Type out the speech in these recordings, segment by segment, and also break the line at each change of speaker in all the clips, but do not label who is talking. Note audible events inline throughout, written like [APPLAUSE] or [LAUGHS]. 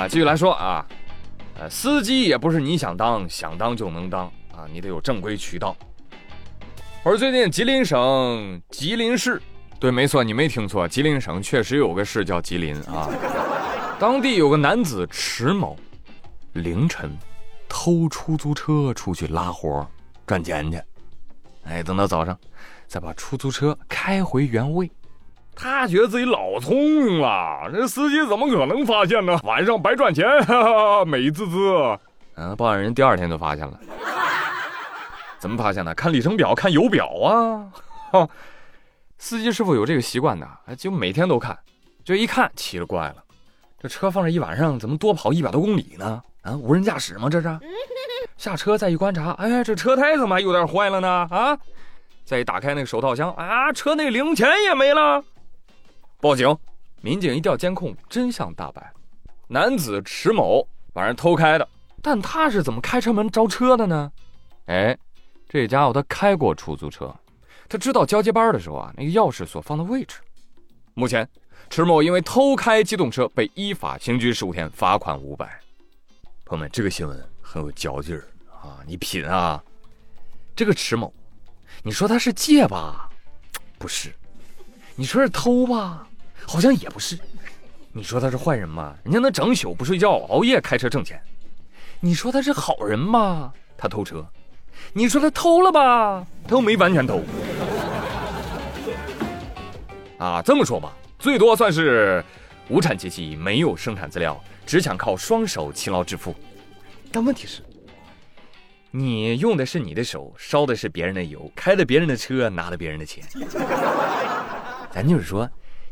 啊，继续来说啊，呃，司机也不是你想当想当就能当啊，你得有正规渠道。而最近吉林省吉林市，对，没错，你没听错，吉林省确实有个市叫吉林啊。当地有个男子迟某，凌晨偷出租车出去拉活赚钱去，哎，等到早上再把出租车开回原位。他觉得自己老聪明了，这司机怎么可能发现呢？晚上白赚钱，哈哈，美滋滋。嗯，报案人第二天就发现了，怎么发现的？看里程表，看油表啊。哈 [LAUGHS] 司机师傅有这个习惯的，就每天都看，就一看奇了怪了，这车放这一晚上，怎么多跑一百多公里呢？啊，无人驾驶吗？这是。下车再一观察，哎，这车胎怎么还有点坏了呢？啊，再一打开那个手套箱，啊，车内零钱也没了。报警，民警一调监控，真相大白，男子迟某晚上偷开的，但他是怎么开车门招车的呢？哎，这家伙他开过出租车，他知道交接班的时候啊，那个钥匙所放的位置。目前，迟某因为偷开机动车被依法刑拘十五天，罚款五百。朋友们，这个新闻很有嚼劲儿啊！你品啊，这个迟某，你说他是借吧？不是，你说是偷吧？好像也不是，你说他是坏人吗？人家能整宿不睡觉，熬夜开车挣钱。你说他是好人吗？他偷车。你说他偷了吧？他又没完全偷。啊，这么说吧，最多算是无产阶级，没有生产资料，只想靠双手勤劳致富。但问题是，你用的是你的手，烧的是别人的油，开的别人的车，拿了别人的钱。咱就是说。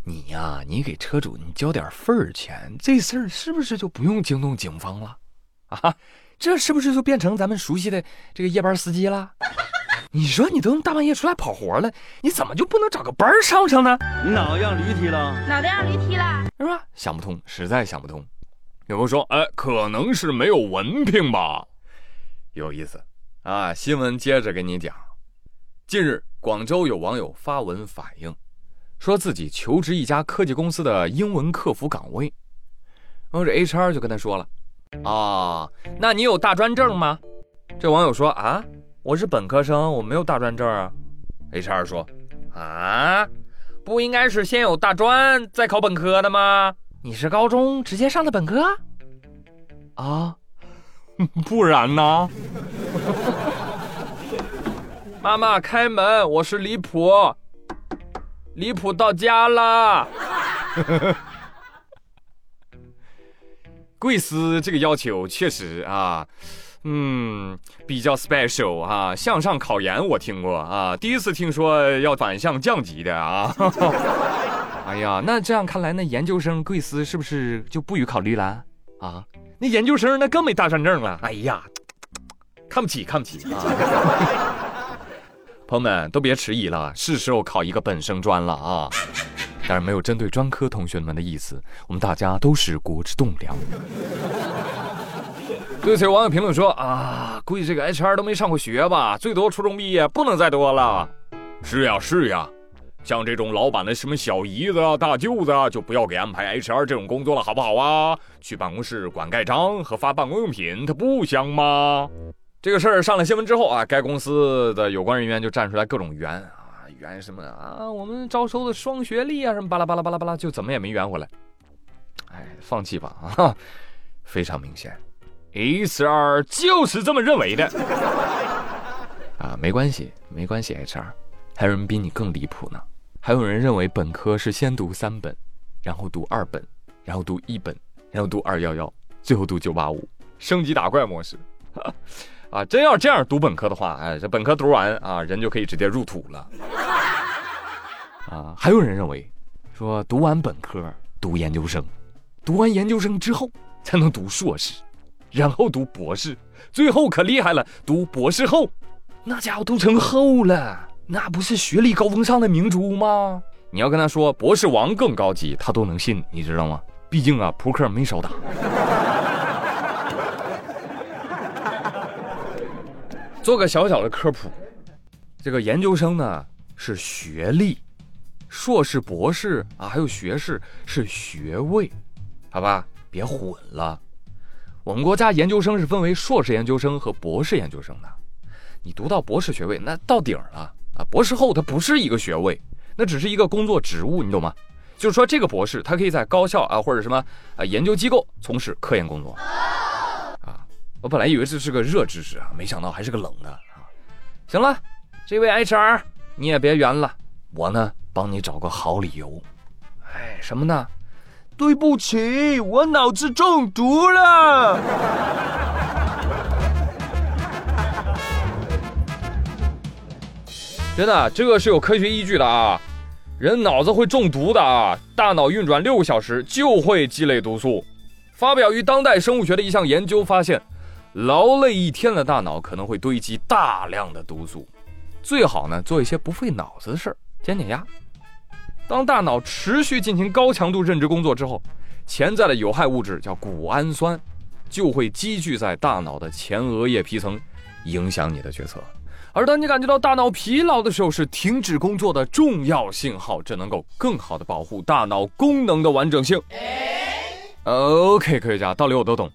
你呀，你给车主你交点份儿钱，这事儿是不是就不用惊动警方了？啊，这是不是就变成咱们熟悉的这个夜班司机了？[LAUGHS] 你说你都大半夜出来跑活了，你怎么就不能找个班上上呢？
你脑子让驴踢了？
脑袋让驴踢了？
是吧？想不通，实在想不通。有人说，哎，可能是没有文凭吧？有意思啊！新闻接着给你讲。近日，广州有网友发文反映。说自己求职一家科技公司的英文客服岗位，然后这 HR 就跟他说了：“啊，那你有大专证吗？”这网友说：“啊，我是本科生，我没有大专证啊。”HR 说：“啊，不应该是先有大专再考本科的吗？你是高中直接上的本科？啊，[LAUGHS] 不然呢？” [LAUGHS] 妈妈开门，我是李普。离谱到家了，[LAUGHS] 贵司这个要求确实啊，嗯，比较 special 啊。向上考研我听过啊，第一次听说要反向降级的啊。[LAUGHS] 哎呀，那这样看来，那研究生贵司是不是就不予考虑了啊？那研究生那更没大专证了。哎呀，看不起，看不起啊！朋友们都别迟疑了，是时候考一个本生专了啊！当然没有针对专科同学们的意思，我们大家都是国之栋梁。对此，网友评论说：“啊，估计这个 HR 都没上过学吧，最多初中毕业，不能再多了。”是呀，是呀，像这种老板的什么小姨子啊、大舅子啊，就不要给安排 HR 这种工作了，好不好啊？去办公室管盖章和发办公用品，它不香吗？这个事儿上了新闻之后啊，该公司的有关人员就站出来各种圆啊，圆什么啊？我们招收的双学历啊，什么巴拉巴拉巴拉巴拉，就怎么也没圆回来。哎，放弃吧啊！非常明显，HR 就是这么认为的。啊，没关系，没关系，HR，还有人比你更离谱呢。还有人认为本科是先读三本，然后读二本，然后读一本，然后读二幺幺，最后读九八五，升级打怪模式。啊，真要这样读本科的话，哎，这本科读完啊，人就可以直接入土了。啊，还有人认为，说读完本科读研究生，读完研究生之后才能读硕士，然后读博士，最后可厉害了，读博士后，那家伙都成后了，那不是学历高峰上的明珠吗？你要跟他说博士王更高级，他都能信，你知道吗？毕竟啊，扑克没少打。做个小小的科普，这个研究生呢是学历，硕士、博士啊，还有学士是学位，好吧？别混了。我们国家研究生是分为硕士研究生和博士研究生的。你读到博士学位，那到顶了啊！博士后它不是一个学位，那只是一个工作职务，你懂吗？就是说，这个博士他可以在高校啊或者什么啊研究机构从事科研工作。我本来以为这是个热知识啊，没想到还是个冷的啊。行了，这位 HR 你也别圆了，我呢帮你找个好理由。哎，什么呢？对不起，我脑子中毒了。真的，这个是有科学依据的啊！人脑子会中毒的啊！大脑运转六个小时就会积累毒素。发表于当代生物学的一项研究发现，劳累一天的大脑可能会堆积大量的毒素。最好呢做一些不费脑子的事儿，减减压。当大脑持续进行高强度认知工作之后，潜在的有害物质叫谷氨酸，就会积聚在大脑的前额叶皮层，影响你的决策。而当你感觉到大脑疲劳的时候，是停止工作的重要信号，这能够更好的保护大脑功能的完整性。OK，科学家道理我都懂，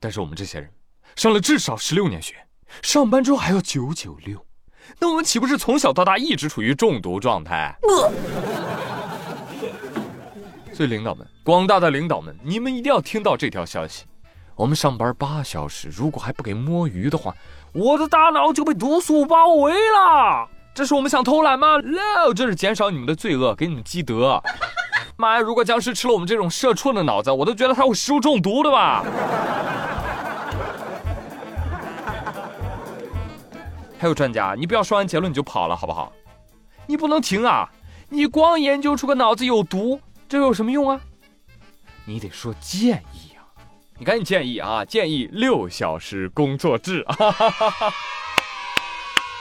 但是我们这些人上了至少十六年学，上班之后还要九九六，那我们岂不是从小到大一直处于中毒状态？所以，领导们，广大的领导们，你们一定要听到这条消息。我们上班八小时，如果还不给摸鱼的话，我的大脑就被毒素包围了。这是我们想偷懒吗？No，这是减少你们的罪恶，给你们积德。[LAUGHS] 妈呀，如果僵尸吃了我们这种社畜的脑子，我都觉得他会食物中毒的吧。还有专家，你不要说完结论你就跑了，好不好？你不能停啊！你光研究出个脑子有毒。这有什么用啊？你得说建议啊！你赶紧建议啊！建议六小时工作制啊！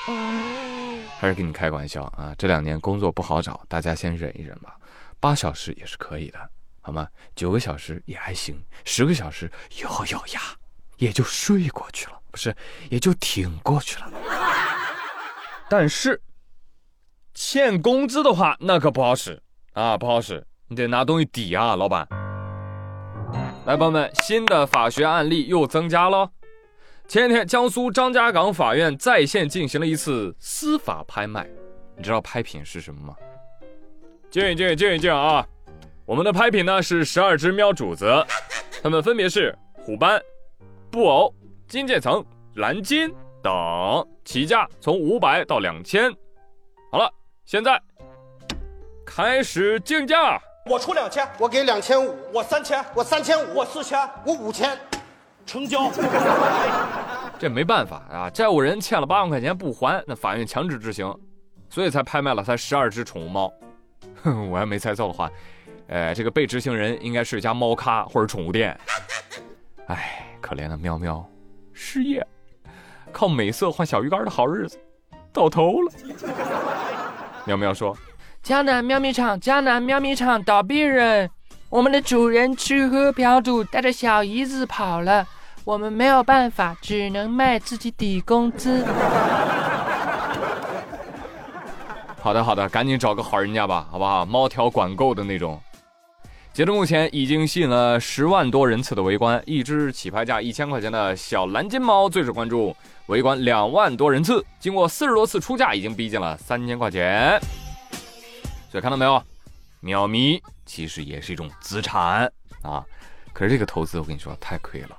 [LAUGHS] 还是跟你开个玩笑啊！这两年工作不好找，大家先忍一忍吧。八小时也是可以的，好吗？九个小时也还行，十个小时咬咬牙也就睡过去了，是也就挺过去了。[LAUGHS] 但是欠工资的话，那可不好使啊，不好使。你得拿东西抵啊，老板。来，朋友们，新的法学案例又增加了。前几天，江苏张家港法院在线进行了一次司法拍卖。你知道拍品是什么吗？静一静，静一静啊！我们的拍品呢是十二只喵主子，它们分别是虎斑、布偶、金渐层、蓝金等，起价从五百到两千。好了，现在开始竞价。
我出两千，
我给两千五，
我三千，
我三千五，
我四千，
我五千，
成交。[LAUGHS]
这没办法啊，债务人欠了八万块钱不还，那法院强制执行，所以才拍卖了他十二只宠物猫。哼，[LAUGHS] 我要没猜错的话，呃，这个被执行人应该是一家猫咖或者宠物店。哎，可怜的喵喵，失业，靠美色换小鱼干的好日子到头了。喵喵说。
江南喵咪厂，江南喵咪厂倒闭人，我们的主人吃喝嫖赌，带着小姨子跑了，我们没有办法，只能卖自己抵工资。
好的好的，赶紧找个好人家吧，好不好？猫条管够的那种。截至目前，已经吸引了十万多人次的围观，一只起拍价一千块钱的小蓝金猫最受关注，围观两万多人次，经过四十多次出价，已经逼近了三千块钱。所以看到没有，喵咪其实也是一种资产啊。可是这个投资我跟你说太亏了，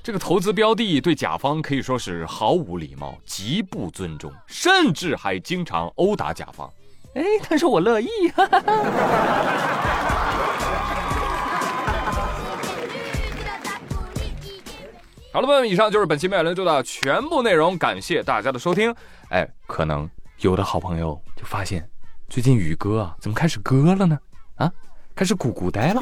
这个投资标的对甲方可以说是毫无礼貌、极不尊重，甚至还经常殴打甲方。哎，但是我乐意。[LAUGHS] 好了，朋友们，以上就是本期妙伦周的全部内容，感谢大家的收听。哎，可能有的好朋友就发现。最近宇哥啊，怎么开始歌了呢？啊，开始咕咕呆了。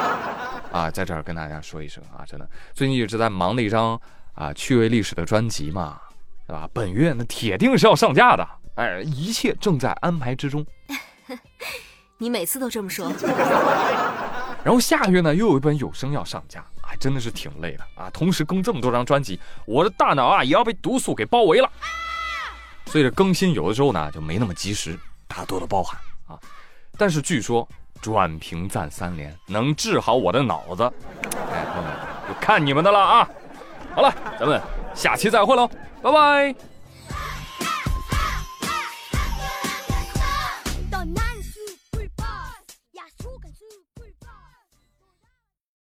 [LAUGHS] 啊，在这儿跟大家说一声啊，真的，最近一直在忙的一张啊趣味历史的专辑嘛，对吧？本月那铁定是要上架的，哎，一切正在安排之中。[LAUGHS]
你每次都这么说。[LAUGHS]
然后下月呢，又有一本有声要上架，还真的是挺累的啊。同时更这么多张专辑，我的大脑啊也要被毒素给包围了。所以这更新有的时候呢就没那么及时。大家多多包涵啊！但是据说转评赞三连能治好我的脑子，哎朋友们，就看你们的了啊！好了，咱们下期再会喽，拜拜。